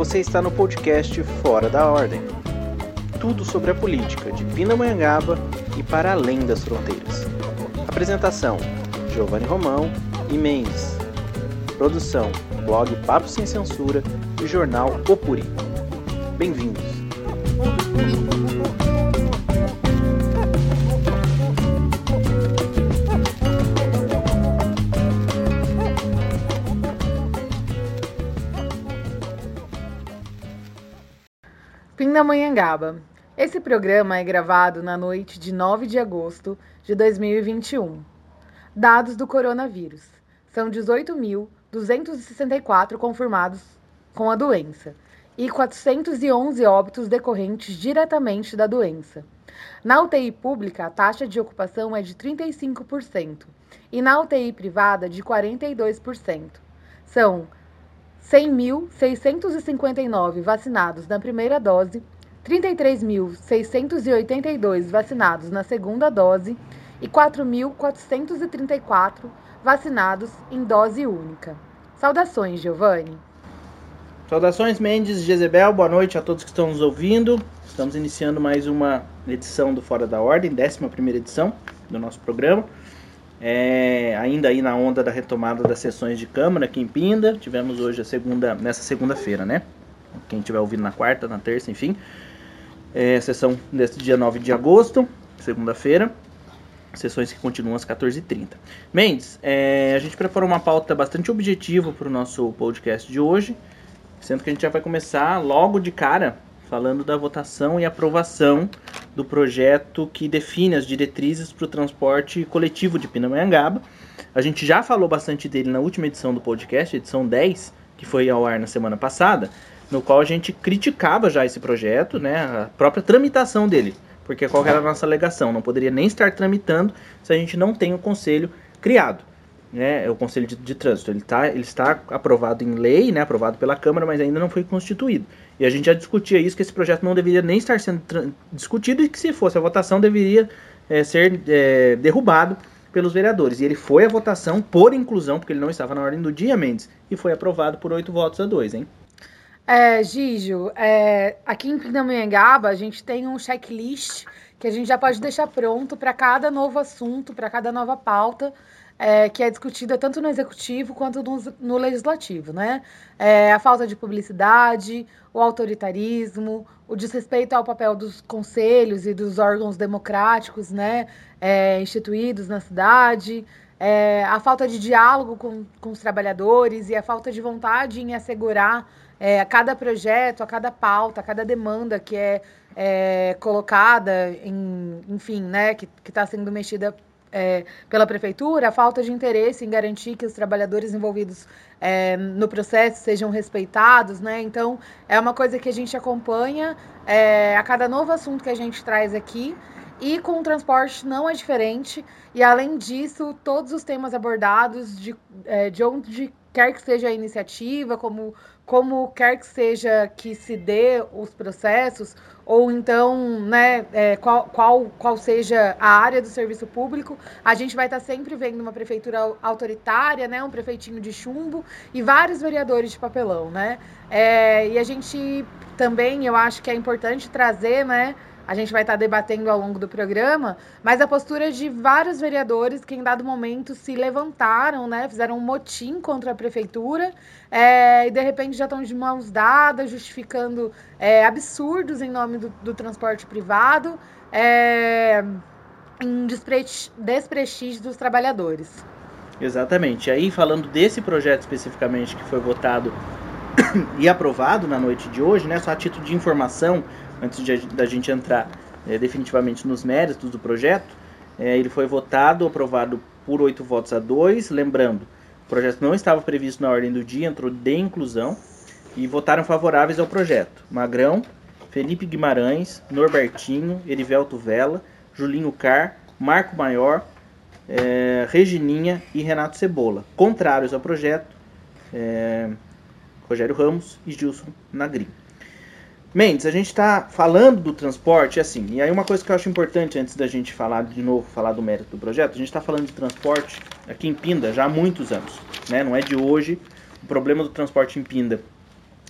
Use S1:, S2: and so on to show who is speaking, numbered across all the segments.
S1: Você está no podcast Fora da Ordem. Tudo sobre a política de Pindamonhangaba e para além das fronteiras. Apresentação: Giovanni Romão e Mendes. Produção: blog Papo Sem Censura e jornal Opuri. Bem-vindos.
S2: Pindamonhangaba. Esse programa é gravado na noite de 9 de agosto de 2021. Dados do coronavírus. São 18.264 confirmados com a doença e 411 óbitos decorrentes diretamente da doença. Na UTI pública, a taxa de ocupação é de 35% e na UTI privada de 42%. São 100.659 vacinados na primeira dose, 33.682 vacinados na segunda dose e 4.434 vacinados em dose única. Saudações, Giovanni.
S1: Saudações, Mendes, Jezebel, boa noite a todos que estão nos ouvindo. Estamos iniciando mais uma edição do Fora da Ordem, 11 edição do nosso programa. É, ainda aí na onda da retomada das sessões de Câmara aqui em Pinda. Tivemos hoje a segunda, nessa segunda-feira, né? Quem estiver ouvindo na quarta, na terça, enfim. É, sessão deste dia 9 de agosto, segunda-feira. Sessões que continuam às 14h30. Mendes, é, a gente preparou uma pauta bastante objetiva para o nosso podcast de hoje, sendo que a gente já vai começar logo de cara falando da votação e aprovação do projeto que define as diretrizes para o transporte coletivo de Pindamonhangaba. A gente já falou bastante dele na última edição do podcast, edição 10, que foi ao ar na semana passada, no qual a gente criticava já esse projeto, né, a própria tramitação dele, porque qual era a nossa alegação? Não poderia nem estar tramitando se a gente não tem o conselho criado né, o Conselho de, de Trânsito. Ele, tá, ele está aprovado em lei, né, aprovado pela Câmara, mas ainda não foi constituído. E a gente já discutia isso, que esse projeto não deveria nem estar sendo discutido e que se fosse a votação deveria é, ser é, derrubado pelos vereadores. E ele foi a votação por inclusão, porque ele não estava na ordem do dia, Mendes, e foi aprovado por oito votos a dois, hein?
S2: É, Gijo, é, aqui em Pindamonhangaba a gente tem um checklist que a gente já pode deixar pronto para cada novo assunto, para cada nova pauta é, que é discutida tanto no executivo quanto no, no legislativo, né? É, a falta de publicidade, o autoritarismo, o desrespeito ao papel dos conselhos e dos órgãos democráticos, né? É, instituídos na cidade, é, a falta de diálogo com, com os trabalhadores e a falta de vontade em assegurar é, a cada projeto, a cada pauta, a cada demanda que é, é colocada, em, enfim, né, que está sendo mexida é, pela prefeitura, a falta de interesse em garantir que os trabalhadores envolvidos é, no processo sejam respeitados, né? Então, é uma coisa que a gente acompanha é, a cada novo assunto que a gente traz aqui. E com o transporte não é diferente. E além disso, todos os temas abordados, de, é, de onde quer que seja a iniciativa, como, como quer que seja que se dê os processos, ou então, né, é, qual, qual, qual seja a área do serviço público, a gente vai estar sempre vendo uma prefeitura autoritária, né, um prefeitinho de chumbo e vários vereadores de papelão, né? É, e a gente também, eu acho que é importante trazer, né, a gente vai estar debatendo ao longo do programa, mas a postura de vários vereadores que em dado momento se levantaram, né, fizeram um motim contra a prefeitura é, e de repente já estão de mãos dadas, justificando é, absurdos em nome do, do transporte privado, é, em desprestígio dos trabalhadores.
S1: Exatamente. Aí falando desse projeto especificamente que foi votado e aprovado na noite de hoje, né, só a título de informação, antes de, da gente entrar é, definitivamente nos méritos do projeto, é, ele foi votado, aprovado por oito votos a dois. Lembrando, o projeto não estava previsto na ordem do dia, entrou de inclusão e votaram favoráveis ao projeto. Magrão, Felipe Guimarães, Norbertinho, Erivelto Vela, Julinho Car, Marco Maior, é, Regininha e Renato Cebola. Contrários ao projeto, é, Rogério Ramos e Gilson Nagrin. Mendes, a gente está falando do transporte, assim, e aí uma coisa que eu acho importante antes da gente falar de novo, falar do mérito do projeto, a gente está falando de transporte aqui em Pinda já há muitos anos, né? Não é de hoje. O problema do transporte em Pinda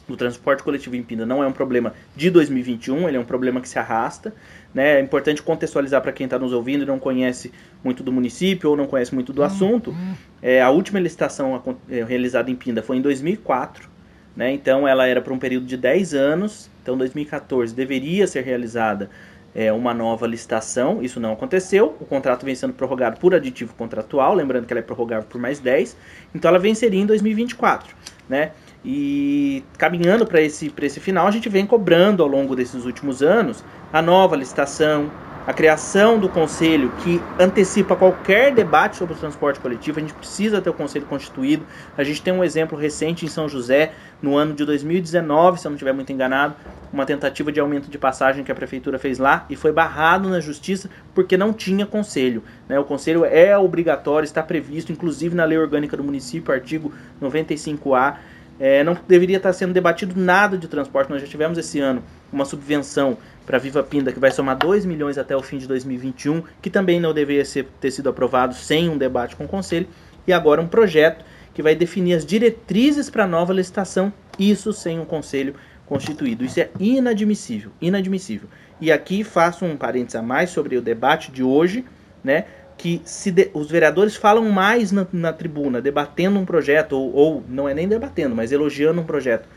S1: O transporte coletivo em Pinda não é um problema de 2021, ele é um problema que se arrasta. Né? É importante contextualizar para quem está nos ouvindo e não conhece muito do município ou não conhece muito do assunto. É, a última licitação é, realizada em Pinda foi em 2004, né? então ela era para um período de 10 anos. Então, 2014 deveria ser realizada é, uma nova licitação, isso não aconteceu. O contrato vem sendo prorrogado por aditivo contratual, lembrando que ela é prorrogável por mais 10, então ela venceria em 2024. Né? E caminhando para esse, esse final, a gente vem cobrando ao longo desses últimos anos a nova licitação, a criação do conselho que antecipa qualquer debate sobre o transporte coletivo. A gente precisa ter o conselho constituído. A gente tem um exemplo recente em São José, no ano de 2019, se eu não estiver muito enganado, uma tentativa de aumento de passagem que a prefeitura fez lá e foi barrado na justiça porque não tinha conselho. Né? O conselho é obrigatório, está previsto, inclusive na lei orgânica do município, artigo 95A. É, não deveria estar sendo debatido nada de transporte. Nós já tivemos esse ano uma subvenção para Viva Pinda que vai somar 2 milhões até o fim de 2021, que também não deveria ser, ter sido aprovado sem um debate com o Conselho. E agora um projeto que vai definir as diretrizes para a nova licitação, isso sem um Conselho constituído. Isso é inadmissível, inadmissível. E aqui faço um parênteses a mais sobre o debate de hoje, né? que se de, os vereadores falam mais na, na tribuna, debatendo um projeto, ou, ou, não é nem debatendo, mas elogiando um projeto,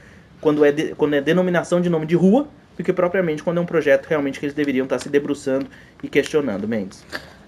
S1: quando é, de, quando é denominação de nome de rua, do que propriamente quando é um projeto realmente que eles deveriam estar se debruçando e questionando, Mendes.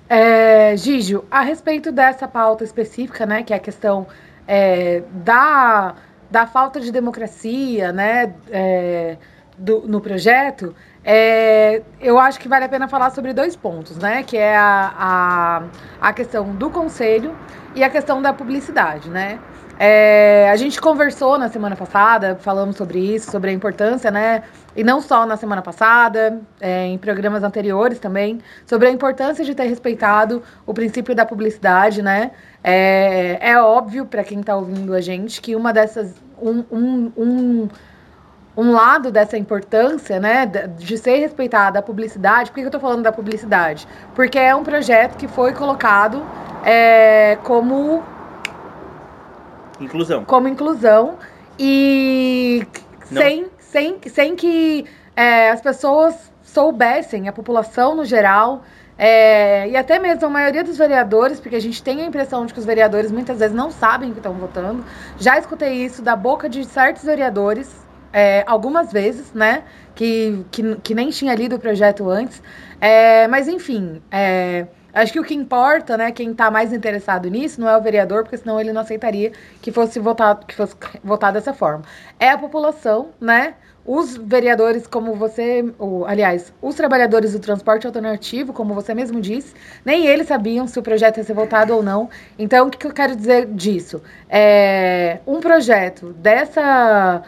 S2: É, Gígio, a respeito dessa pauta específica, né, que é a questão é, da, da falta de democracia, né, é, do, no projeto, é, eu acho que vale a pena falar sobre dois pontos, né? Que é a, a, a questão do conselho e a questão da publicidade, né? É, a gente conversou na semana passada, falamos sobre isso, sobre a importância, né? E não só na semana passada, é, em programas anteriores também, sobre a importância de ter respeitado o princípio da publicidade, né? É, é óbvio para quem está ouvindo a gente que uma dessas. Um, um, um, um lado dessa importância, né, de ser respeitada a publicidade. Por que eu estou falando da publicidade? Porque é um projeto que foi colocado é, como
S1: inclusão,
S2: como inclusão e sem, sem, sem que é, as pessoas soubessem, a população no geral, é, e até mesmo a maioria dos vereadores, porque a gente tem a impressão de que os vereadores muitas vezes não sabem o que estão votando. Já escutei isso da boca de certos vereadores é, algumas vezes, né? Que, que, que, nem tinha lido o projeto antes. É, mas, enfim, é, acho que o que importa, né? Quem está mais interessado nisso não é o vereador, porque senão ele não aceitaria que fosse votado, que fosse votado dessa forma. É a população, né? Os vereadores, como você, ou, aliás, os trabalhadores do transporte alternativo, como você mesmo disse, nem eles sabiam se o projeto ia ser votado ou não. Então, o que, que eu quero dizer disso? É, um projeto dessa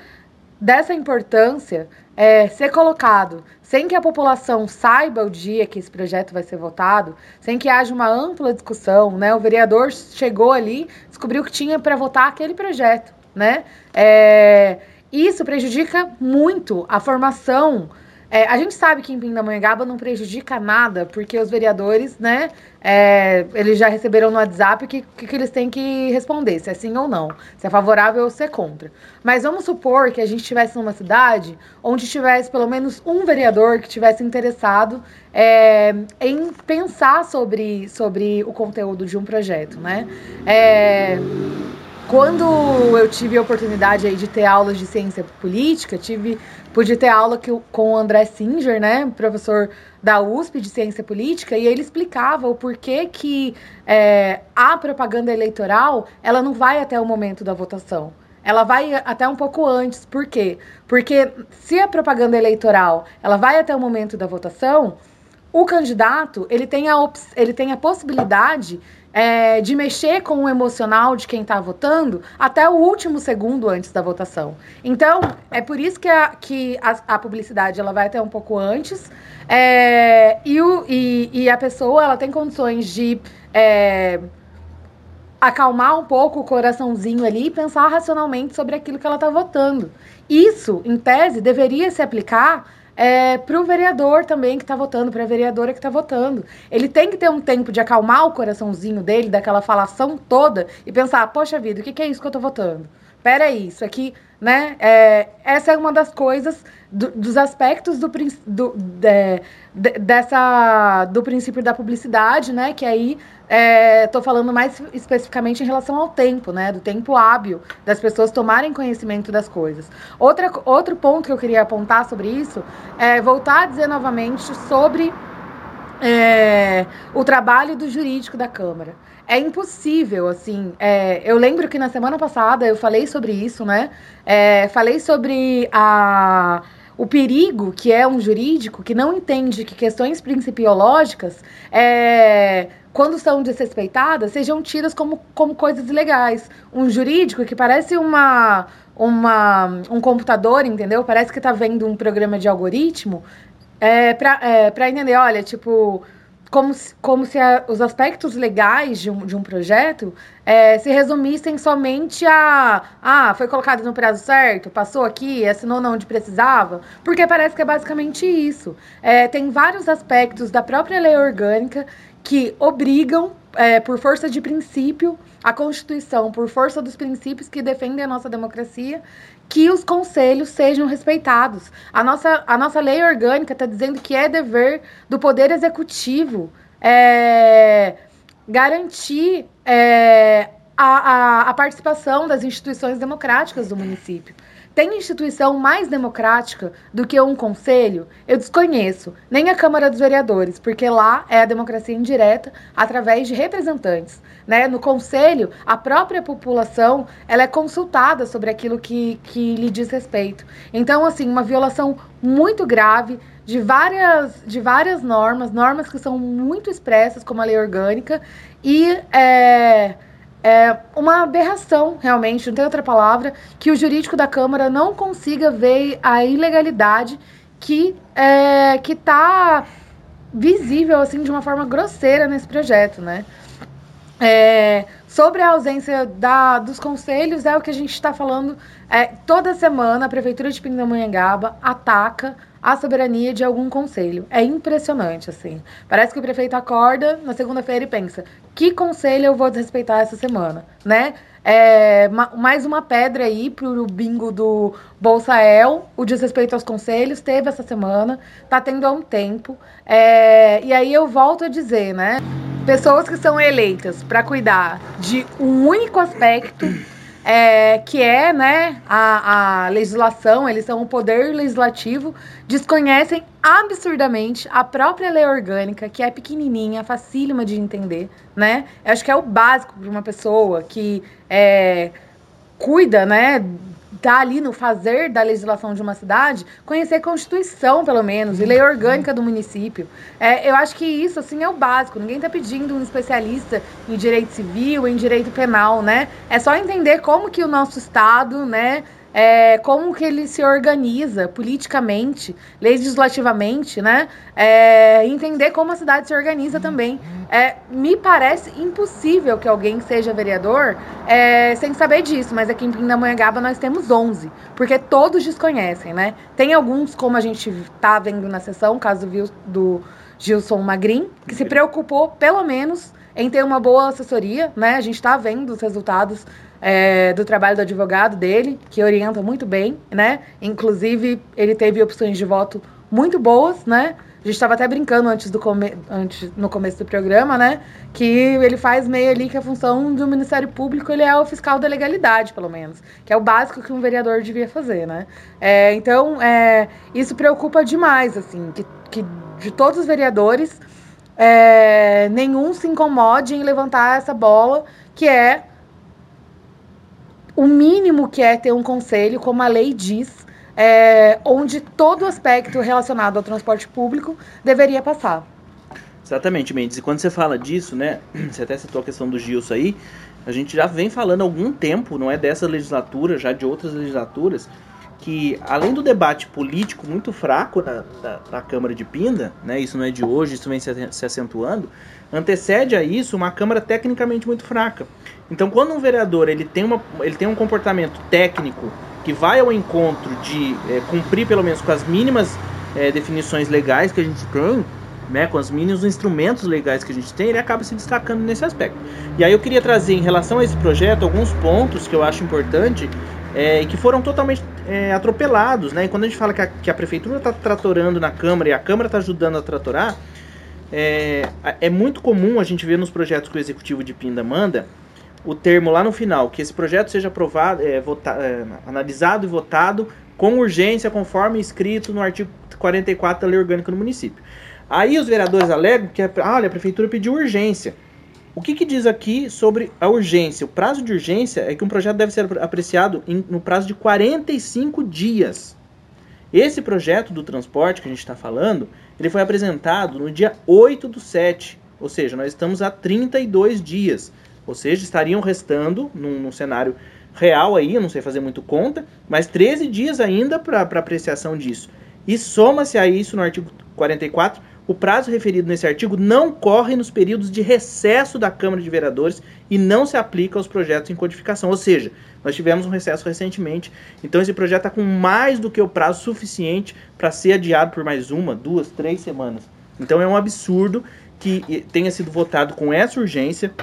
S2: dessa importância é, ser colocado sem que a população saiba o dia que esse projeto vai ser votado, sem que haja uma ampla discussão, né? O vereador chegou ali, descobriu que tinha para votar aquele projeto, né? É, isso prejudica muito a formação é, a gente sabe que em Pindamonhangaba não prejudica nada, porque os vereadores, né, é, eles já receberam no WhatsApp o que, que, que, eles têm que responder, se é sim ou não, se é favorável ou se é contra. Mas vamos supor que a gente estivesse numa cidade onde tivesse pelo menos um vereador que tivesse interessado é, em pensar sobre, sobre o conteúdo de um projeto, né? É, quando eu tive a oportunidade aí de ter aulas de ciência política, tive pude ter aula que, com o André Singer, né, professor da USP de ciência política, e ele explicava o porquê que é, a propaganda eleitoral ela não vai até o momento da votação. Ela vai até um pouco antes. Por quê? Porque se a propaganda eleitoral ela vai até o momento da votação, o candidato ele tem a, ele tem a possibilidade é, de mexer com o emocional de quem está votando até o último segundo antes da votação. Então, é por isso que a, que a, a publicidade ela vai até um pouco antes é, e, o, e, e, a pessoa ela tem condições de é, acalmar um pouco o coraçãozinho ali e pensar racionalmente sobre aquilo que ela está votando. Isso, em tese, deveria se aplicar é, para o vereador também que está votando, para a vereadora que está votando. Ele tem que ter um tempo de acalmar o coraçãozinho dele, daquela falação toda, e pensar: poxa vida, o que, que é isso que eu estou votando? peraí, isso aqui, né? É, essa é uma das coisas, do, dos aspectos do, do, de, de, dessa, do princípio da publicidade, né? Que aí estou é, falando mais especificamente em relação ao tempo, né? Do tempo hábil das pessoas tomarem conhecimento das coisas. Outra, outro ponto que eu queria apontar sobre isso é voltar a dizer novamente sobre é, o trabalho do jurídico da Câmara. É impossível, assim. É, eu lembro que na semana passada eu falei sobre isso, né? É, falei sobre a, o perigo que é um jurídico que não entende que questões principiológicas, é, quando são desrespeitadas, sejam tidas como, como coisas ilegais. Um jurídico que parece uma, uma, um computador, entendeu? Parece que está vendo um programa de algoritmo, é, para é, entender, olha, tipo, como se, como se a, os aspectos legais de um, de um projeto é, se resumissem somente a ah, foi colocado no prazo certo, passou aqui, assinou não onde precisava, porque parece que é basicamente isso. É, tem vários aspectos da própria lei orgânica que obrigam, é, por força de princípio, a Constituição, por força dos princípios que defendem a nossa democracia, que os conselhos sejam respeitados. A nossa, a nossa lei orgânica está dizendo que é dever do Poder Executivo é, garantir é, a, a, a participação das instituições democráticas do município. Tem instituição mais democrática do que um conselho? Eu desconheço. Nem a Câmara dos Vereadores, porque lá é a democracia indireta através de representantes. Né? No conselho, a própria população ela é consultada sobre aquilo que, que lhe diz respeito. Então, assim, uma violação muito grave de várias, de várias normas, normas que são muito expressas, como a lei orgânica, e é, é uma aberração, realmente, não tem outra palavra, que o jurídico da Câmara não consiga ver a ilegalidade que é, que está visível assim de uma forma grosseira nesse projeto, né? É, sobre a ausência da, dos conselhos, é o que a gente está falando é, toda semana. A Prefeitura de Pindamonhangaba ataca a soberania de algum conselho. É impressionante, assim. Parece que o prefeito acorda na segunda-feira e pensa: que conselho eu vou desrespeitar essa semana, né? É, mais uma pedra aí pro bingo do Bolsael, o desrespeito aos conselhos, teve essa semana, tá tendo há um tempo. É, e aí eu volto a dizer, né? Pessoas que são eleitas para cuidar de um único aspecto é, que é né, a, a legislação, eles são o poder legislativo, desconhecem absurdamente a própria lei orgânica, que é pequenininha, facílima de entender, né? Eu acho que é o básico para uma pessoa que é, cuida, né, tá ali no fazer da legislação de uma cidade, conhecer a Constituição, pelo menos, e lei orgânica do município. É, eu acho que isso, assim, é o básico. Ninguém está pedindo um especialista em direito civil, em direito penal, né? É só entender como que o nosso Estado, né, é, como que ele se organiza politicamente, legislativamente, né? É, entender como a cidade se organiza também. É, me parece impossível que alguém seja vereador é, sem saber disso, mas aqui em Pindamonhangaba nós temos 11, porque todos desconhecem, né? Tem alguns, como a gente tá vendo na sessão, caso do, do Gilson Magrin, que se preocupou, pelo menos, em ter uma boa assessoria, né? A gente está vendo os resultados é, do trabalho do advogado dele, que orienta muito bem, né? Inclusive, ele teve opções de voto muito boas, né? A gente estava até brincando antes do come... antes, no começo do programa, né? Que ele faz meio ali que a função do Ministério Público ele é o fiscal da legalidade, pelo menos. Que é o básico que um vereador devia fazer, né? É, então, é, isso preocupa demais, assim, que, que de todos os vereadores, é, nenhum se incomode em levantar essa bola, que é o mínimo que é ter um conselho, como a lei diz, é, onde todo aspecto relacionado ao transporte público deveria passar.
S1: Exatamente, Mendes. E quando você fala disso, né? Você até citou a questão do Gilson aí. A gente já vem falando há algum tempo, não é dessa legislatura, já de outras legislaturas, que além do debate político muito fraco na, na, na Câmara de Pinda, né? Isso não é de hoje, isso vem se, se acentuando antecede a isso uma Câmara tecnicamente muito fraca. Então, quando um vereador ele tem, uma, ele tem um comportamento técnico que vai ao encontro de é, cumprir pelo menos com as mínimas é, definições legais que a gente tem, né, com os mínimos instrumentos legais que a gente tem, ele acaba se destacando nesse aspecto. E aí eu queria trazer em relação a esse projeto alguns pontos que eu acho importante é, que foram totalmente é, atropelados, né? E quando a gente fala que a, que a prefeitura está tratorando na Câmara e a Câmara está ajudando a tratorar, é, é muito comum a gente ver nos projetos que o Executivo de Pinda manda o termo lá no final, que esse projeto seja aprovado, é, vota, é, analisado e votado com urgência, conforme escrito no artigo 44 da Lei Orgânica do Município. Aí os vereadores alegam que a, olha, a prefeitura pediu urgência. O que, que, diz aqui sobre a urgência? O prazo de urgência é que um projeto deve ser apreciado em, no prazo de 45 dias. Esse projeto do transporte que a gente está falando, ele foi apresentado no dia 8 do 7, ou seja, nós estamos há 32 dias. Ou seja, estariam restando, num, num cenário real aí, eu não sei fazer muito conta, mas 13 dias ainda para apreciação disso. E soma-se a isso no artigo 44 o prazo referido nesse artigo não corre nos períodos de recesso da Câmara de Vereadores e não se aplica aos projetos em codificação. Ou seja, nós tivemos um recesso recentemente, então esse projeto está com mais do que o prazo suficiente para ser adiado por mais uma, duas, três semanas. Então é um absurdo que tenha sido votado com essa urgência,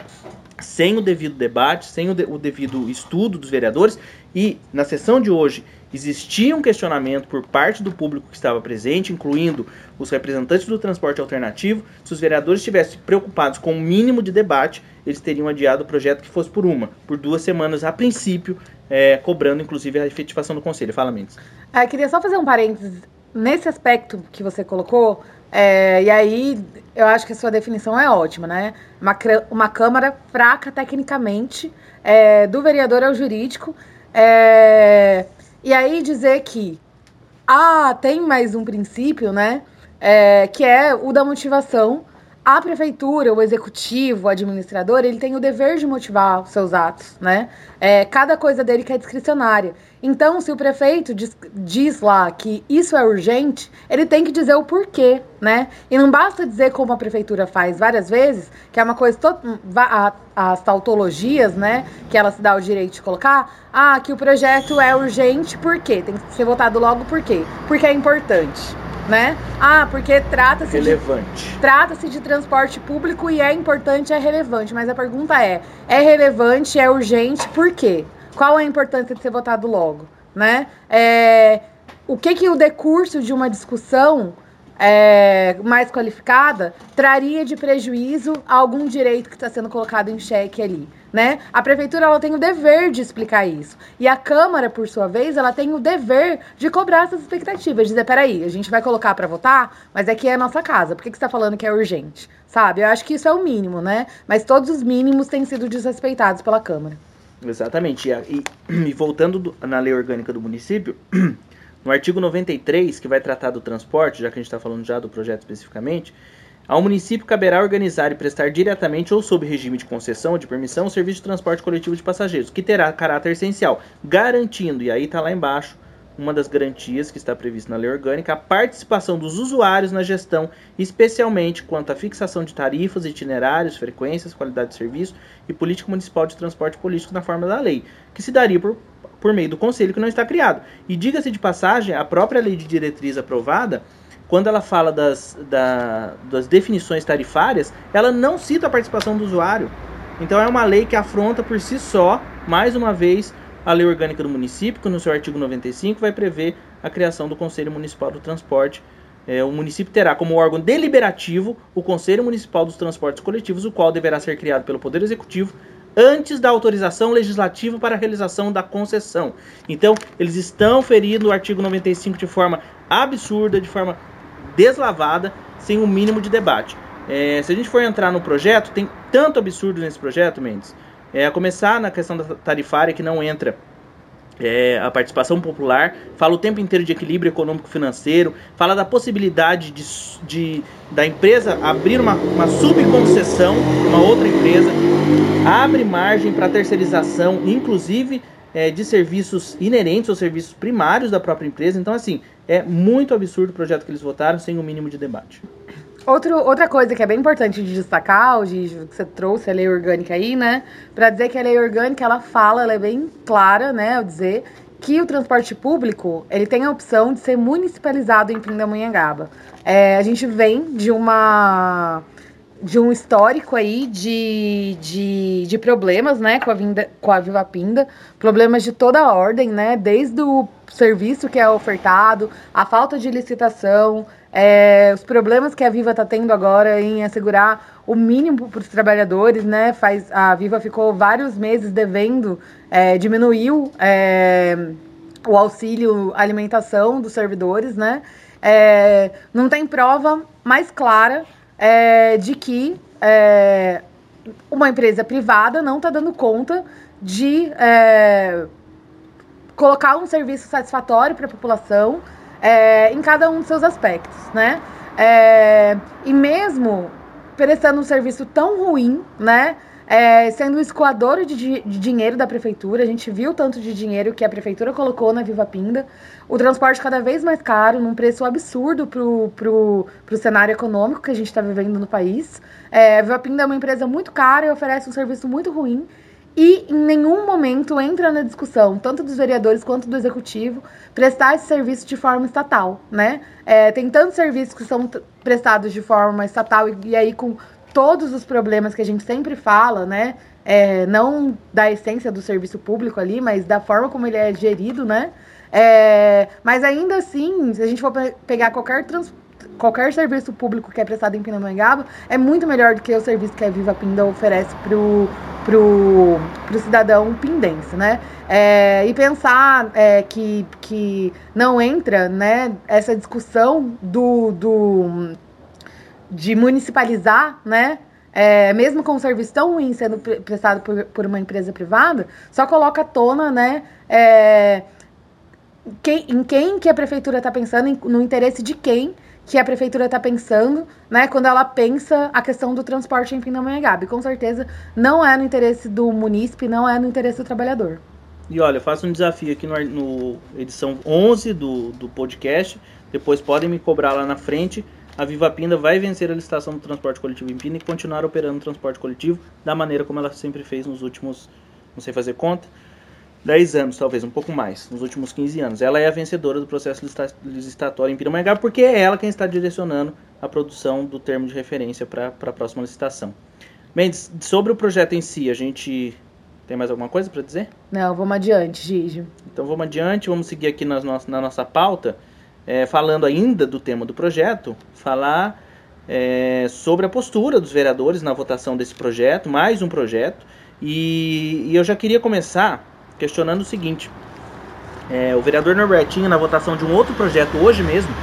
S1: sem o devido debate, sem o, de, o devido estudo dos vereadores, e na sessão de hoje existia um questionamento por parte do público que estava presente, incluindo os representantes do transporte alternativo. Se os vereadores estivessem preocupados com o mínimo de debate, eles teriam adiado o projeto que fosse por uma, por duas semanas a princípio, é, cobrando inclusive a efetivação do conselho. Fala, Mendes.
S2: É, queria só fazer um parênteses nesse aspecto que você colocou. É, e aí, eu acho que a sua definição é ótima, né? Uma, uma Câmara fraca tecnicamente, é, do vereador ao jurídico. É, e aí dizer que, ah, tem mais um princípio, né? É, que é o da motivação. A prefeitura, o executivo, o administrador, ele tem o dever de motivar os seus atos, né? É, cada coisa dele que é discricionária. Então, se o prefeito diz, diz, lá que isso é urgente, ele tem que dizer o porquê, né? E não basta dizer como a prefeitura faz várias vezes, que é uma coisa as tautologias, né, que ela se dá o direito de colocar, ah, que o projeto é urgente, por quê? Tem que ser votado logo por quê? Porque é importante, né? Ah, porque trata-se
S1: relevante.
S2: Trata-se de transporte público e é importante, é relevante, mas a pergunta é, é relevante, é urgente, por quê? Qual é a importância de ser votado logo, né? É, o que que o decurso de uma discussão é, mais qualificada traria de prejuízo a algum direito que está sendo colocado em xeque ali, né? A prefeitura ela tem o dever de explicar isso e a Câmara, por sua vez, ela tem o dever de cobrar essas expectativas, dizer, peraí, a gente vai colocar para votar, mas aqui é a nossa casa, por que, que você está falando que é urgente? Sabe? Eu acho que isso é o mínimo, né? Mas todos os mínimos têm sido desrespeitados pela Câmara.
S1: Exatamente. E, e voltando do, na lei orgânica do município, no artigo 93, que vai tratar do transporte, já que a gente está falando já do projeto especificamente, ao município caberá organizar e prestar diretamente ou sob regime de concessão ou de permissão o serviço de transporte coletivo de passageiros, que terá caráter essencial, garantindo, e aí está lá embaixo, uma das garantias que está prevista na lei orgânica, a participação dos usuários na gestão, especialmente quanto à fixação de tarifas, itinerários, frequências, qualidade de serviço e política municipal de transporte político na forma da lei, que se daria por, por meio do conselho que não está criado. E diga-se de passagem, a própria lei de diretriz aprovada, quando ela fala das, da, das definições tarifárias, ela não cita a participação do usuário. Então é uma lei que afronta por si só, mais uma vez, a Lei Orgânica do Município, que no seu artigo 95 vai prever a criação do Conselho Municipal do Transporte. É, o município terá como órgão deliberativo o Conselho Municipal dos Transportes Coletivos, o qual deverá ser criado pelo Poder Executivo antes da autorização legislativa para a realização da concessão. Então, eles estão ferindo o artigo 95 de forma absurda, de forma deslavada, sem o um mínimo de debate. É, se a gente for entrar no projeto, tem tanto absurdo nesse projeto, Mendes, é, a começar na questão da tarifária que não entra é, a participação popular, fala o tempo inteiro de equilíbrio econômico-financeiro, fala da possibilidade de, de, da empresa abrir uma, uma subconcessão para uma outra empresa, abre margem para terceirização, inclusive é, de serviços inerentes aos serviços primários da própria empresa. Então, assim, é muito absurdo o projeto que eles votaram sem o um mínimo de debate.
S2: Outro, outra coisa que é bem importante de destacar, o que você trouxe a lei orgânica aí, né? Para dizer que a lei orgânica ela fala, ela é bem clara, né? Ao dizer que o transporte público ele tem a opção de ser municipalizado em Pindamonhangaba. É, a gente vem de uma de um histórico aí de, de, de problemas, né, com a, vinda, com a Viva Pinda, problemas de toda a ordem, né, desde o serviço que é ofertado, a falta de licitação, é, os problemas que a Viva está tendo agora em assegurar o mínimo para os trabalhadores, né, faz, a Viva ficou vários meses devendo, é, diminuiu é, o auxílio alimentação dos servidores, né, é, não tem prova mais clara é, de que é, uma empresa privada não está dando conta de é, colocar um serviço satisfatório para a população é, em cada um dos seus aspectos, né? É, e mesmo prestando um serviço tão ruim, né? É, sendo o escoador de, de, dinheiro da prefeitura, a gente viu tanto de dinheiro que a prefeitura colocou na Viva Pinda, o transporte cada vez mais caro, num preço absurdo pro, pro cenário econômico que a gente está vivendo no país. É, a Viva Pinda é uma empresa muito cara e oferece um serviço muito ruim e em nenhum momento entra na discussão, tanto dos vereadores quanto do executivo, prestar esse serviço de forma estatal, né? É, tem tantos serviços que são prestados de forma estatal e, e aí com todos os problemas que a gente sempre fala, né? É, não da essência do serviço público ali, mas da forma como ele é gerido, né? É, mas ainda assim, se a gente for pegar qualquer, trans, qualquer serviço público que é prestado em Pindamonhangaba, é muito melhor do que o serviço que a Viva Pinda oferece pro, pro, pro cidadão pindense, né? É, e pensar é, que, que não entra né, essa discussão do, do de municipalizar, né? É, mesmo com um serviço tão ruim sendo prestado por, por uma empresa privada, só coloca à tona, né? É, quem, em quem que a prefeitura está pensando, em, no interesse de quem que a prefeitura está pensando, né, quando ela pensa a questão do transporte em Pindamonhangaba. Com certeza não é no interesse do munícipe, não é no interesse do trabalhador.
S1: E olha, eu faço um desafio aqui no, no edição 11 do, do podcast, depois podem me cobrar lá na frente. A Viva Pinda vai vencer a licitação do transporte coletivo em Pinda e continuar operando o transporte coletivo da maneira como ela sempre fez nos últimos, não sei fazer conta, 10 anos, talvez, um pouco mais, nos últimos 15 anos. Ela é a vencedora do processo licitatório em Pindamonhangaba porque é ela quem está direcionando a produção do termo de referência para a próxima licitação. Mendes, sobre o projeto em si, a gente tem mais alguma coisa para dizer?
S2: Não, vamos adiante, Gigi.
S1: Então vamos adiante, vamos seguir aqui na nossa, na nossa pauta, é, falando ainda do tema do projeto, falar é, sobre a postura dos vereadores na votação desse projeto, mais um projeto, e, e eu já queria começar questionando o seguinte: é, o vereador Norbertinho, na votação de um outro projeto hoje mesmo,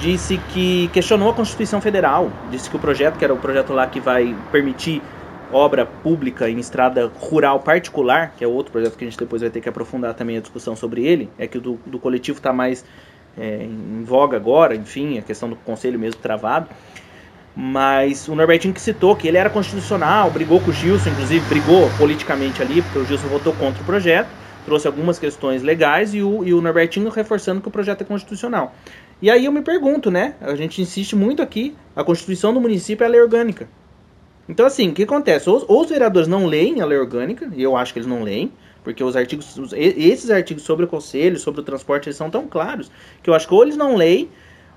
S1: disse que questionou a Constituição Federal, disse que o projeto, que era o projeto lá que vai permitir obra pública em estrada rural particular, que é outro projeto que a gente depois vai ter que aprofundar também a discussão sobre ele, é que o do, do coletivo está mais é, em voga agora, enfim, a questão do conselho mesmo travado. Mas o Norbertinho que citou que ele era constitucional, brigou com o Gilson, inclusive brigou politicamente ali, porque o Gilson votou contra o projeto, trouxe algumas questões legais e o, e o Norbertinho reforçando que o projeto é constitucional. E aí eu me pergunto, né? A gente insiste muito aqui, a Constituição do município é a lei orgânica. Então, assim, o que acontece? Ou, ou, os vereadores não leem a lei orgânica, e eu acho que eles não leem, porque os artigos, os, esses artigos sobre o conselho, sobre o transporte, eles são tão claros, que eu acho que ou eles não leem,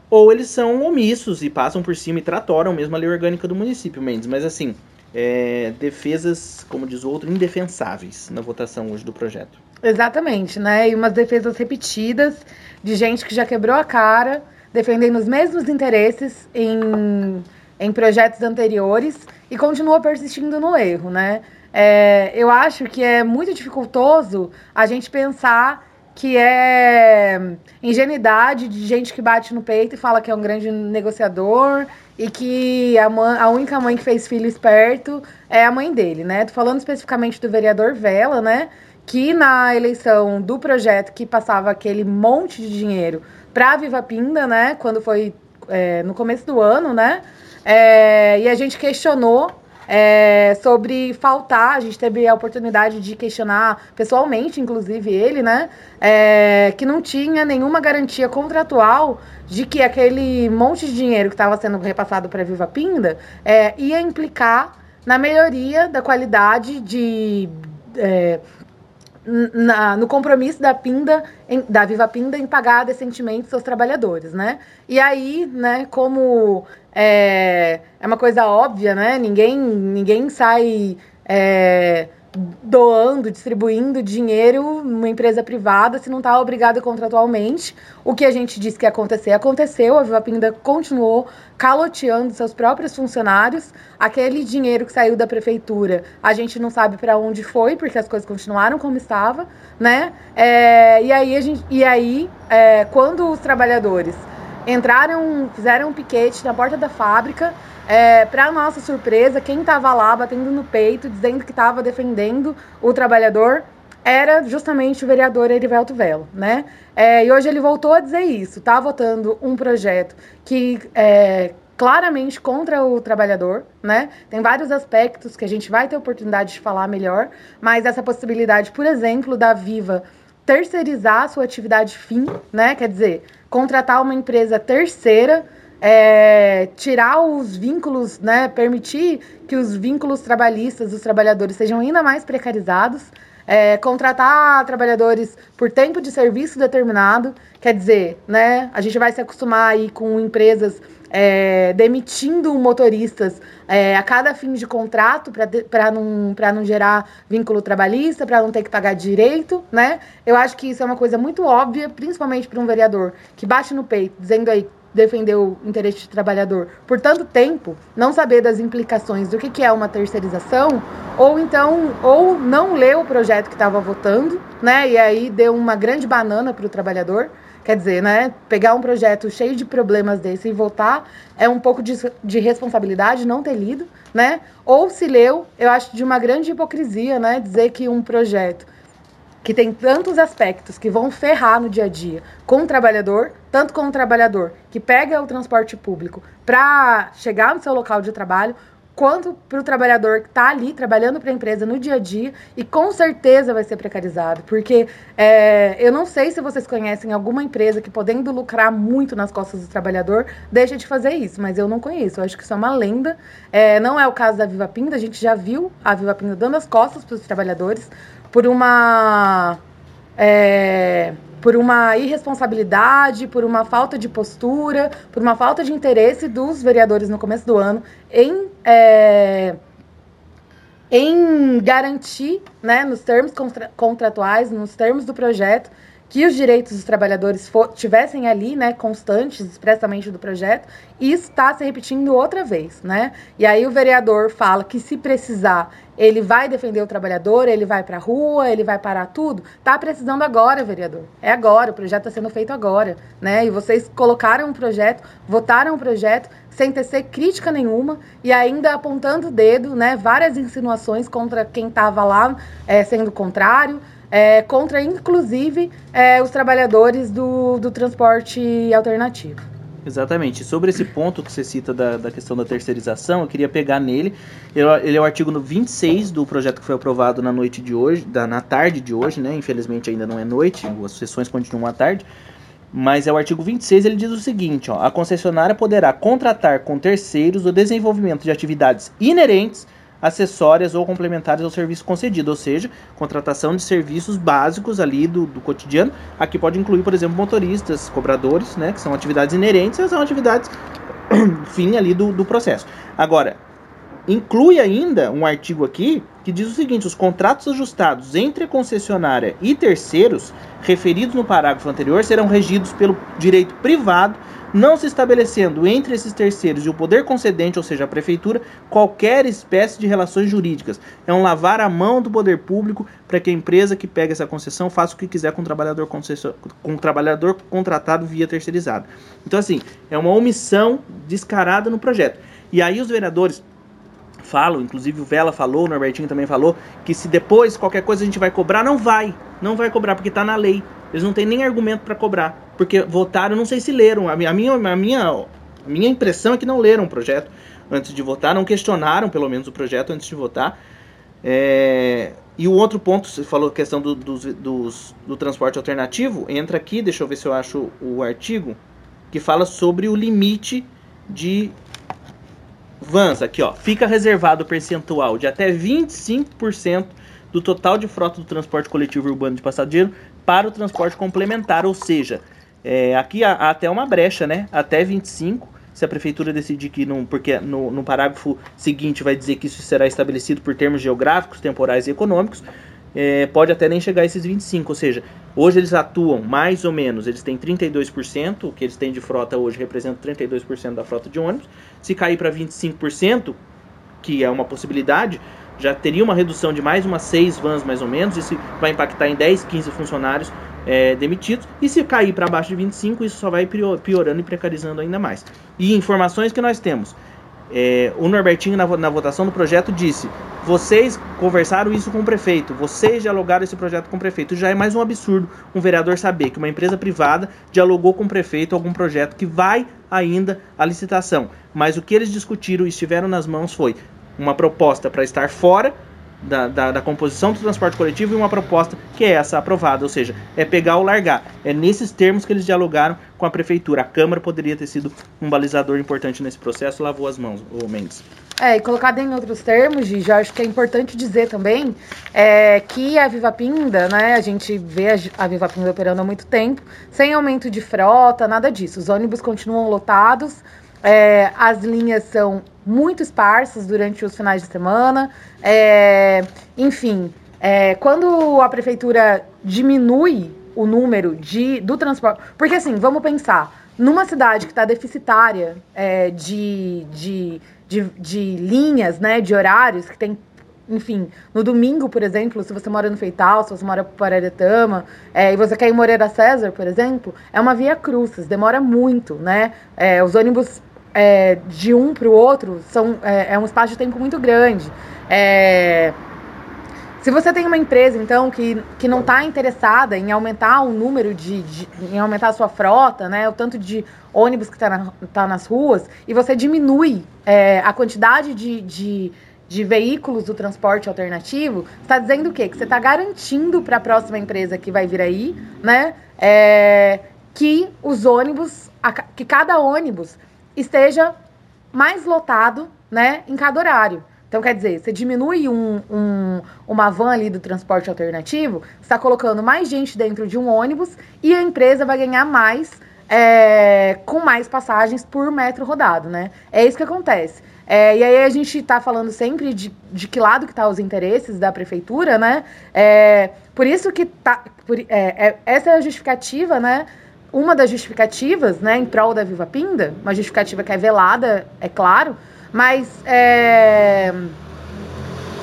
S1: ou eles são omissos e passam por cima e tratoram mesmo a lei orgânica do município, Mendes. Mas assim, é, defesas, como diz o outro, indefensáveis na votação hoje do projeto.
S2: Exatamente, né? E umas defesas repetidas de gente que já quebrou a cara, defendendo os mesmos interesses em, em projetos anteriores e continua persistindo no erro, né? É, eu acho que é muito dificultoso a gente pensar que é ingenuidade de gente que bate no peito e fala que é um grande negociador e que a, mãe, a única mãe que fez filho esperto é a mãe dele, né? Tô falando especificamente do vereador Vela, né? Que na eleição do projeto que passava aquele monte de dinheiro para Viva Pinda, né? Quando foi é, no começo do ano, né? É, e a gente questionou é, sobre faltar. A gente teve a oportunidade de questionar pessoalmente, inclusive ele, né? É, que não tinha nenhuma garantia contratual de que aquele monte de dinheiro que estava sendo repassado para Viva Pinda é, ia implicar na melhoria da qualidade de. É, na, no compromisso da Pinda, em, da Viva Pinda, em pagar decentemente seus trabalhadores, né? E aí, né, como é, é uma coisa óbvia, né? Ninguém, ninguém sai é, doando, distribuindo dinheiro numa empresa privada se não está obrigado contratualmente. O que a gente disse que ia acontecer, aconteceu. A Viva Pinda continuou caloteando seus próprios funcionários. Aquele dinheiro que saiu da prefeitura, a gente não sabe para onde foi, porque as coisas continuaram como estava, né? É, e aí, a gente, e aí é, quando os trabalhadores entraram, fizeram um piquete na porta da fábrica, é, para nossa surpresa, quem estava lá batendo no peito, dizendo que estava defendendo o trabalhador, era justamente o vereador Erivelto Velo, né? É, e hoje ele voltou a dizer isso, está votando um projeto que é claramente contra o trabalhador, né? Tem vários aspectos que a gente vai ter oportunidade de falar melhor, mas essa possibilidade, por exemplo, da Viva terceirizar a sua atividade fim, né? Quer dizer, contratar uma empresa terceira é, tirar os vínculos, né, permitir que os vínculos trabalhistas dos trabalhadores sejam ainda mais precarizados, é, contratar trabalhadores por tempo de serviço determinado, quer dizer, né, a gente vai se acostumar aí com empresas é, demitindo motoristas é, a cada fim de contrato para não, não gerar vínculo trabalhista, para não ter que pagar direito, né? Eu acho que isso é uma coisa muito óbvia, principalmente para um vereador que bate no peito, dizendo aí defender o interesse do trabalhador por tanto tempo, não saber das implicações do que, que é uma terceirização, ou então, ou não ler o projeto que estava votando, né? E aí deu uma grande banana para o trabalhador. Quer dizer, né? Pegar um projeto cheio de problemas desse e votar é um pouco de, de responsabilidade não ter lido, né? Ou se leu, eu acho de uma grande hipocrisia, né? Dizer que um projeto que tem tantos aspectos que vão ferrar no dia a dia com o trabalhador, tanto com o trabalhador que pega o transporte público para chegar no seu local de trabalho, quanto para o trabalhador que está ali trabalhando para a empresa no dia a dia e com certeza vai ser precarizado, porque é, eu não sei se vocês conhecem alguma empresa que podendo lucrar muito nas costas do trabalhador deixa de fazer isso, mas eu não conheço, eu acho que isso é uma lenda, é, não é o caso da Viva Pinda, a gente já viu a Viva Pinda dando as costas para os trabalhadores, por uma é, por uma irresponsabilidade, por uma falta de postura, por uma falta de interesse dos vereadores no começo do ano em é, em garantir, né, nos termos contra contratuais, nos termos do projeto, que os direitos dos trabalhadores tivessem ali, né, constantes, expressamente do projeto, e está se repetindo outra vez, né? E aí o vereador fala que se precisar, ele vai defender o trabalhador, ele vai para a rua, ele vai parar tudo. Tá precisando agora, vereador. É agora, o projeto está sendo feito agora, né? E vocês colocaram um projeto, votaram um projeto sem tecer crítica nenhuma e ainda apontando o dedo, né? Várias insinuações contra quem estava lá é, sendo contrário é, contra, inclusive, é, os trabalhadores do, do transporte alternativo.
S1: Exatamente. Sobre esse ponto que você cita da, da questão da terceirização, eu queria pegar nele. Ele é o artigo 26 do projeto que foi aprovado na noite de hoje, da, na tarde de hoje, né? Infelizmente ainda não é noite, as sessões continuam à tarde. Mas é o artigo 26, ele diz o seguinte, ó, a concessionária poderá contratar com terceiros o desenvolvimento de atividades inerentes acessórias ou complementares ao serviço concedido, ou seja, contratação de serviços básicos ali do, do cotidiano. Aqui pode incluir, por exemplo, motoristas, cobradores, né, que são atividades inerentes, são atividades fim ali do, do processo. Agora, inclui ainda um artigo aqui que diz o seguinte: os contratos ajustados entre a concessionária e terceiros, referidos no parágrafo anterior, serão regidos pelo direito privado não se estabelecendo entre esses terceiros e o poder concedente, ou seja, a prefeitura, qualquer espécie de relações jurídicas. É um lavar a mão do poder público para que a empresa que pega essa concessão faça o que quiser com o trabalhador, com o trabalhador contratado via terceirizado. Então, assim, é uma omissão descarada no projeto. E aí os vereadores falam, inclusive o Vela falou, o Norbertinho também falou, que se depois qualquer coisa a gente vai cobrar, não vai. Não vai cobrar, porque está na lei. Eles não têm nem argumento para cobrar porque votaram, não sei se leram. A minha, a minha, a minha, minha impressão é que não leram o projeto antes de votar, não questionaram pelo menos o projeto antes de votar. É, e o outro ponto, você falou a questão do, do transporte alternativo, entra aqui, deixa eu ver se eu acho o artigo, que fala sobre o limite de vans. Aqui, ó, fica reservado o percentual de até 25% do total de frota do transporte coletivo urbano de passageiro para o transporte complementar, ou seja, é, aqui há, há, até uma brecha, né? Até 25, se a prefeitura decidir que não, porque no, no parágrafo seguinte vai dizer que isso será estabelecido por termos geográficos, temporais e econômicos, é, pode até nem chegar a esses 25, ou seja, hoje eles atuam mais ou menos, eles têm 32%, o que eles têm de frota hoje representa 32% da frota de ônibus. Se cair para 25%, que é uma possibilidade, já teria uma redução de mais umas 6 vans mais ou menos, isso vai impactar em 10, 15 funcionários é, demitidos. E se cair para abaixo de 25, isso só vai piorando e precarizando ainda mais. E informações que nós temos. É, o Norbertinho, na, na, votação do projeto, disse: vocês conversaram isso com o prefeito, vocês dialogaram esse projeto com o prefeito. Já é mais um absurdo um vereador saber que uma empresa privada dialogou com o prefeito algum projeto que vai ainda à licitação. Mas o que eles discutiram e estiveram nas mãos foi uma proposta para estar fora da, da, da, composição do transporte coletivo e uma proposta que é essa aprovada, ou seja, é pegar ou largar. É nesses termos que eles dialogaram com a prefeitura. A Câmara poderia ter sido um balizador importante nesse processo, lavou as mãos, o Mendes.
S2: É, e colocado em outros termos, Gigi, acho que é importante dizer também é, que a Viva Pinda, né, a gente vê a Viva Pinda operando há muito tempo, sem aumento de frota, nada disso. Os ônibus continuam lotados, é, as linhas são muito esparsas durante os finais de semana. É, enfim, é, quando a prefeitura diminui o número de, do transporte. Porque assim, vamos pensar, numa cidade que está deficitária é, de, de, de, de, linhas, né, de horários, que tem. Enfim, no domingo, por exemplo, se você mora no Feital, se você mora por Aretama, é, e você quer ir em Moreira César, por exemplo, é uma via cruzes, demora muito, né? É, os ônibus é, de um para o outro são, é, é, um espaço de tempo muito grande. É, se você tem uma empresa, então, que, que não está interessada em aumentar o número de, de, em aumentar a sua frota, né, o tanto de ônibus que está na, tá nas ruas, e você diminui é, a quantidade de, de, de, veículos do transporte alternativo, está dizendo o quê? Que você está garantindo para a próxima empresa que vai vir aí, né, é, que os ônibus, que cada ônibus esteja mais lotado, né, em cada horário. Então, quer dizer, você diminui um, um, uma van ali do transporte alternativo, está colocando mais gente dentro de um ônibus e a empresa vai ganhar mais é, com mais passagens por metro rodado, né? É isso que acontece. É, e aí a gente está falando sempre de, de que lado que tá os interesses da prefeitura, né? É, por isso que tá, por, é, é, essa é a justificativa, né? Uma das justificativas, né, em prol da Viva Pinda, uma justificativa que é velada, é claro, mas é,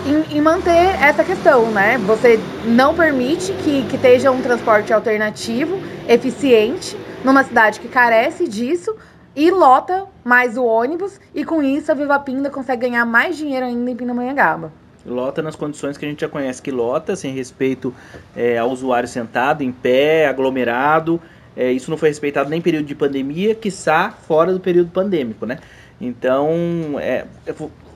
S2: em, em, manter essa questão, né? Você não permite que, que esteja um transporte alternativo, eficiente, numa cidade que carece disso, e lota mais o ônibus, e com isso a Viva Pinda consegue ganhar mais dinheiro ainda em Pindamonhangaba.
S1: Lota nas condições que a gente já conhece que lota, sem respeito é, ao usuário sentado, em pé, aglomerado, é, isso não foi respeitado nem período de pandemia, quiçá fora do período pandêmico, né? Então, é,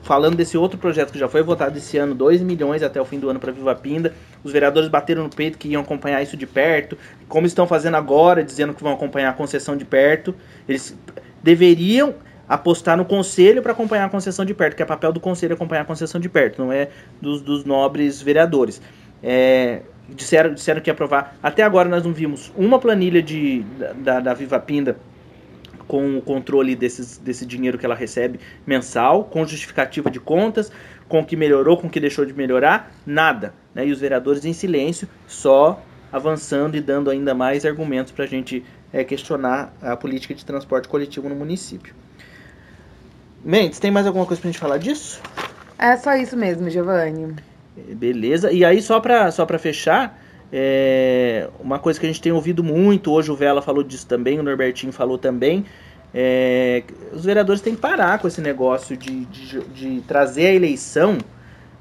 S1: falando desse outro projeto que já foi votado esse ano, 2 milhões até o fim do ano para Viva Pinda, os vereadores bateram no peito que iam acompanhar isso de perto, como estão fazendo agora, dizendo que vão acompanhar a concessão de perto, eles deveriam apostar no conselho para acompanhar a concessão de perto, que é papel do conselho acompanhar a concessão de perto, não é dos, dos nobres vereadores. É, disseram, disseram que ia aprovar. Até agora nós não vimos uma planilha de, da, da Viva Pinda com o controle desses, desse dinheiro que ela recebe mensal, com justificativa de contas, com o que melhorou, com o que deixou de melhorar, nada. Né? E os vereadores em silêncio, só avançando e dando ainda mais argumentos para a gente é, questionar a política de transporte coletivo no município. Mendes, tem mais alguma coisa para a gente falar disso?
S2: É só isso mesmo, Giovanni.
S1: Beleza. E aí, só para só fechar, é, uma coisa que a gente tem ouvido muito, hoje o Vela falou disso também, o Norbertinho falou também, é, os vereadores têm que parar com esse negócio de, de, de trazer a eleição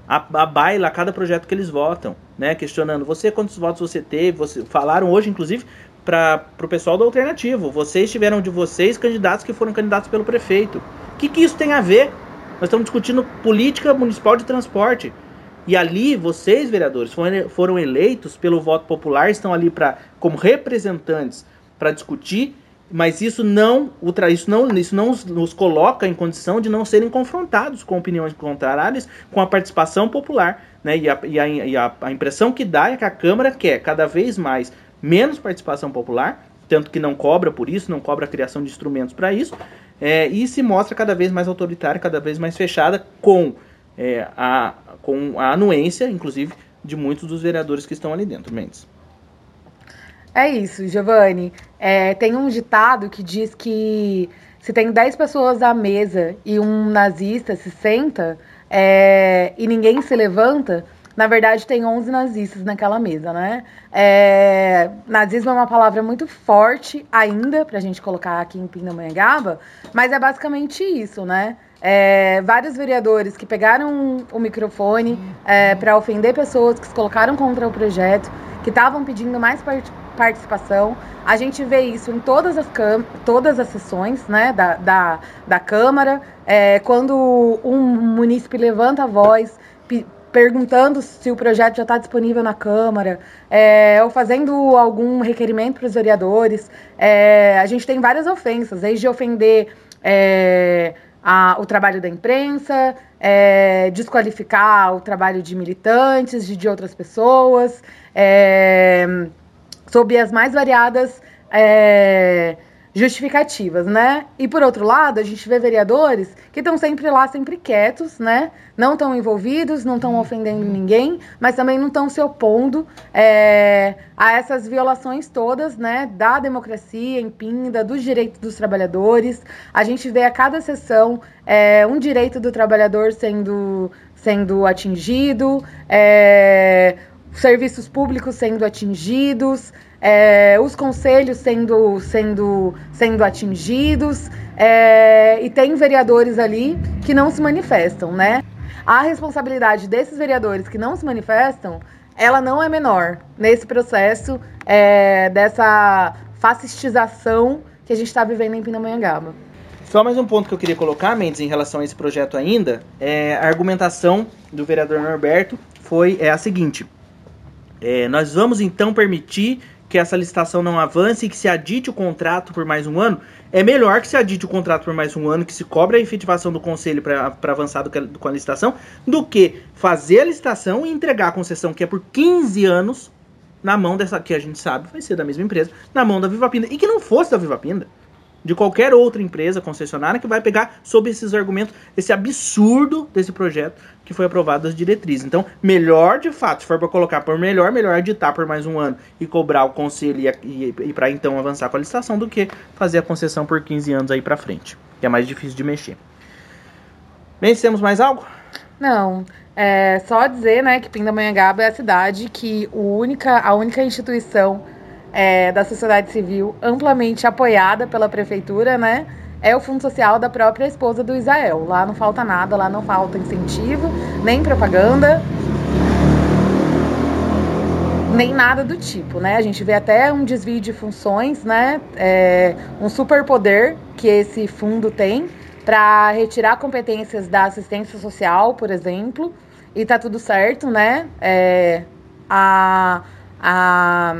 S1: a, a baila a cada projeto que eles votam, né? Questionando, você quantos votos você teve? Você, falaram hoje, inclusive, para o pessoal do alternativo. Vocês tiveram de vocês candidatos que foram candidatos pelo prefeito. O que, que isso tem a ver? Nós estamos discutindo política municipal de transporte. E ali, vocês, vereadores, foram eleitos pelo voto popular, estão ali para como representantes para discutir mas isso não, isso não, isso não nos coloca em condição de não serem confrontados com opiniões contrárias, com a participação popular. Né? E, a, e, a, e a, impressão que dá é que a Câmara quer cada vez mais menos participação popular, tanto que não cobra por isso, não cobra a criação de instrumentos para isso, é, e se mostra cada vez mais autoritária, cada vez mais fechada, com, é, a, com a anuência, inclusive, de muitos dos vereadores que estão ali dentro, Mendes.
S2: É isso, Giovanni. É, tem um ditado que diz que se tem 10 pessoas à mesa e um nazista se senta é, e ninguém se levanta, na verdade tem 11 nazistas naquela mesa, né? É, nazismo é uma palavra muito forte ainda para a gente colocar aqui em Pindamonhangaba, mas é basicamente isso, né? É, vários vereadores que pegaram o microfone é, para ofender pessoas que se colocaram contra o projeto, que estavam pedindo mais participação participação. A gente vê isso em todas as, todas as sessões né, da, da, da Câmara, é, quando um munícipe levanta a voz perguntando se o projeto já está disponível na Câmara, é, ou fazendo algum requerimento para os vereadores. É, a gente tem várias ofensas, desde ofender é, a, o trabalho da imprensa, é, desqualificar o trabalho de militantes, de, de outras pessoas. É, sob as mais variadas é, justificativas, né? E por outro lado, a gente vê vereadores que estão sempre lá, sempre quietos, né? Não estão envolvidos, não estão ofendendo ninguém, mas também não estão se opondo é, a essas violações todas, né? Da democracia em Pinda, dos direitos dos trabalhadores. A gente vê a cada sessão é, um direito do trabalhador sendo, sendo atingido. É, serviços públicos sendo atingidos, é, os conselhos sendo, sendo, sendo atingidos, é, e tem vereadores ali que não se manifestam, né? A responsabilidade desses vereadores que não se manifestam, ela não é menor nesse processo é, dessa fascistização que a gente está vivendo em Pindamonhangaba.
S1: Só mais um ponto que eu queria colocar, Mendes, em relação a esse projeto ainda, é a argumentação do vereador Norberto foi é a seguinte: é, nós vamos então permitir que essa licitação não avance e que se adite o contrato por mais um ano. É melhor que se adite o contrato por mais um ano, que se cobre a efetivação do conselho para avançar do, com a licitação, do que fazer a licitação e entregar a concessão, que é por 15 anos, na mão dessa, que a gente sabe vai ser da mesma empresa, na mão da Viva Pinda. E que não fosse da Viva Pinda de qualquer outra empresa concessionária que vai pegar sob esses argumentos, esse absurdo desse projeto que foi aprovado das diretrizes. Então, melhor de fato, se for para colocar por melhor, melhor editar por mais um ano e cobrar o conselho e, e, e para então avançar com a licitação do que fazer a concessão por 15 anos aí para frente, que é mais difícil de mexer. Bem, temos mais algo?
S2: Não. É só dizer, né, que Pindamonhangaba é a cidade que o única, a única instituição é, da sociedade civil amplamente apoiada pela prefeitura, né? É o fundo social da própria esposa do Israel. Lá não falta nada, lá não falta incentivo, nem propaganda, nem nada do tipo, né? A gente vê até um desvio de funções, né? É, um superpoder que esse fundo tem para retirar competências da assistência social, por exemplo, e tá tudo certo, né? É, a, a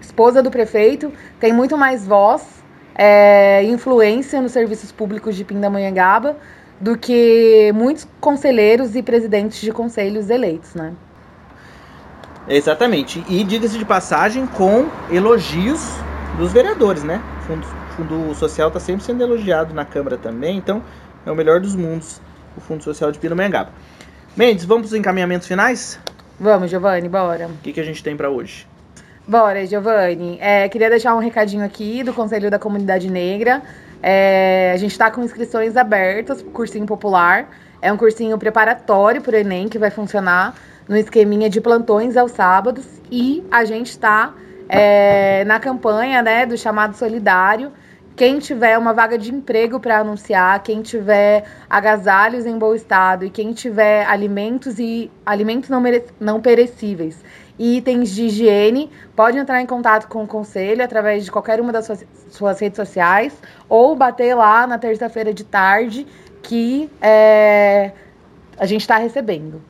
S2: esposa do prefeito, tem muito mais voz é, influência nos serviços públicos de Pindamonhangaba do que muitos conselheiros e presidentes de conselhos eleitos, né?
S1: Exatamente. E diga-se de passagem com elogios dos vereadores, né? O fundo, fundo Social está sempre sendo elogiado na Câmara também, então é o melhor dos mundos, o Fundo Social de Pindamonhangaba. Mendes, vamos para os encaminhamentos finais?
S2: Vamos, Giovanni, bora.
S1: O que, que a gente tem para hoje?
S2: Bora, Giovanni. É, queria deixar um recadinho aqui do Conselho da Comunidade Negra. É, a gente está com inscrições abertas para cursinho popular. É um cursinho preparatório para o Enem que vai funcionar no esqueminha de plantões aos sábados. E a gente está é, na campanha né, do chamado solidário. Quem tiver uma vaga de emprego para anunciar, quem tiver agasalhos em bom estado e quem tiver alimentos e alimentos não, não perecíveis e itens de higiene, pode entrar em contato com o conselho através de qualquer uma das suas, suas redes sociais ou bater lá na terça-feira de tarde que é, a gente está recebendo.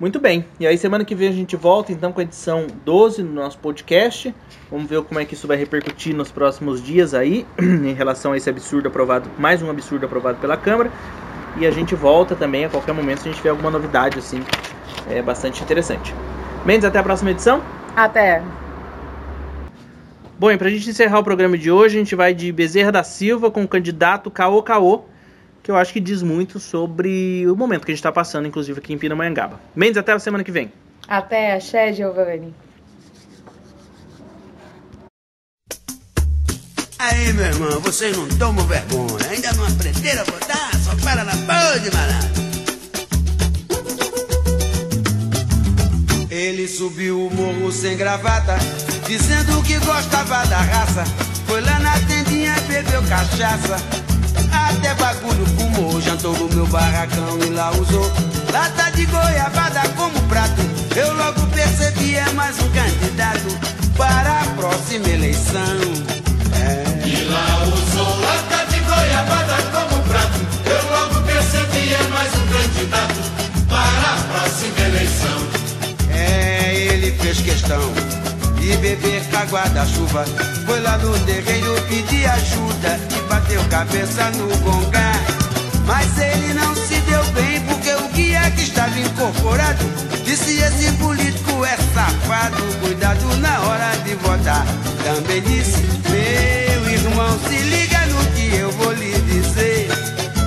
S1: Muito bem. E aí semana que vem a gente volta então com a edição 12 no nosso podcast. Vamos ver como é que isso vai repercutir nos próximos dias aí em relação a esse absurdo aprovado, mais um absurdo aprovado pela Câmara. E a gente volta também a qualquer momento se a gente tiver alguma novidade assim, é bastante interessante. Mendes, até a próxima edição.
S2: Até.
S1: Bom, e pra gente encerrar o programa de hoje, a gente vai de Bezerra da Silva com o candidato Caô Caô que eu acho que diz muito sobre o momento que a gente está passando, inclusive aqui em Pindamonhangaba. Mendes, até a semana que vem.
S2: Até, axé, Giovanni.
S3: Aí, meu irmão, vocês não tomam vergonha. Ainda não aprenderam a votar? Só para na pode, malandro. Ele subiu o morro sem gravata, dizendo que gostava da raça. Foi lá na tendinha, bebeu cachaça até bagulho fumou, jantou no meu barracão e lá usou lata de goiabada como prato. Eu logo percebi é mais um candidato para a próxima eleição.
S4: É. E lá usou lata de goiabada como prato. Eu logo percebi é mais um candidato para a próxima eleição.
S3: É, ele fez questão de beber água da chuva. Foi lá no terreiro pedir ajuda e bateu cabeça no gongá. Mas ele não se deu bem porque o guia que estava incorporado disse esse político é safado. Cuidado na hora de votar. Também disse, meu irmão, se liga no que eu vou lhe dizer.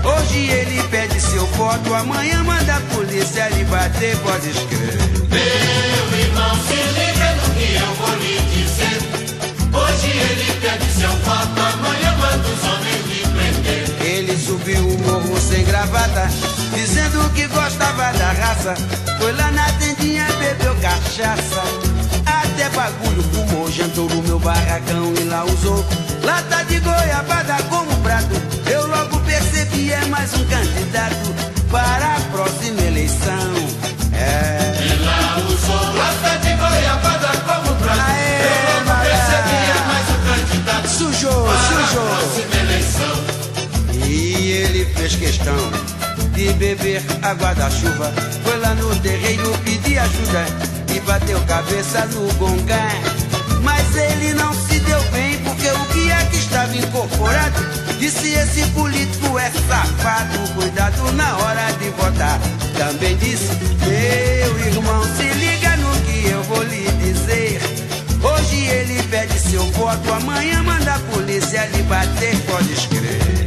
S3: Hoje ele pede seu voto, amanhã manda a polícia lhe bater, pode escrever.
S4: Pede seu voto, amanhã manda os homens lhe prender.
S3: Ele subiu o morro sem gravata, dizendo que gostava da raça. Foi lá na tendinha, bebeu cachaça. Até bagulho fumou, jantou no meu barracão e lá usou lata de goiabada como fez questão de beber água da chuva. Foi lá no terreiro pedir ajuda e bateu cabeça no gongá. Mas ele não se deu bem porque o guia é que estava incorporado disse: Esse político é safado, cuidado na hora de votar. Também disse: Meu irmão, se liga no que eu vou lhe dizer. Hoje ele pede seu voto, amanhã manda a polícia lhe bater, pode escrever.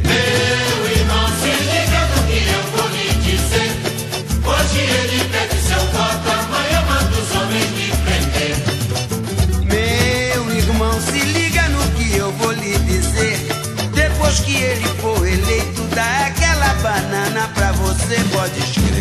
S3: pode escrever.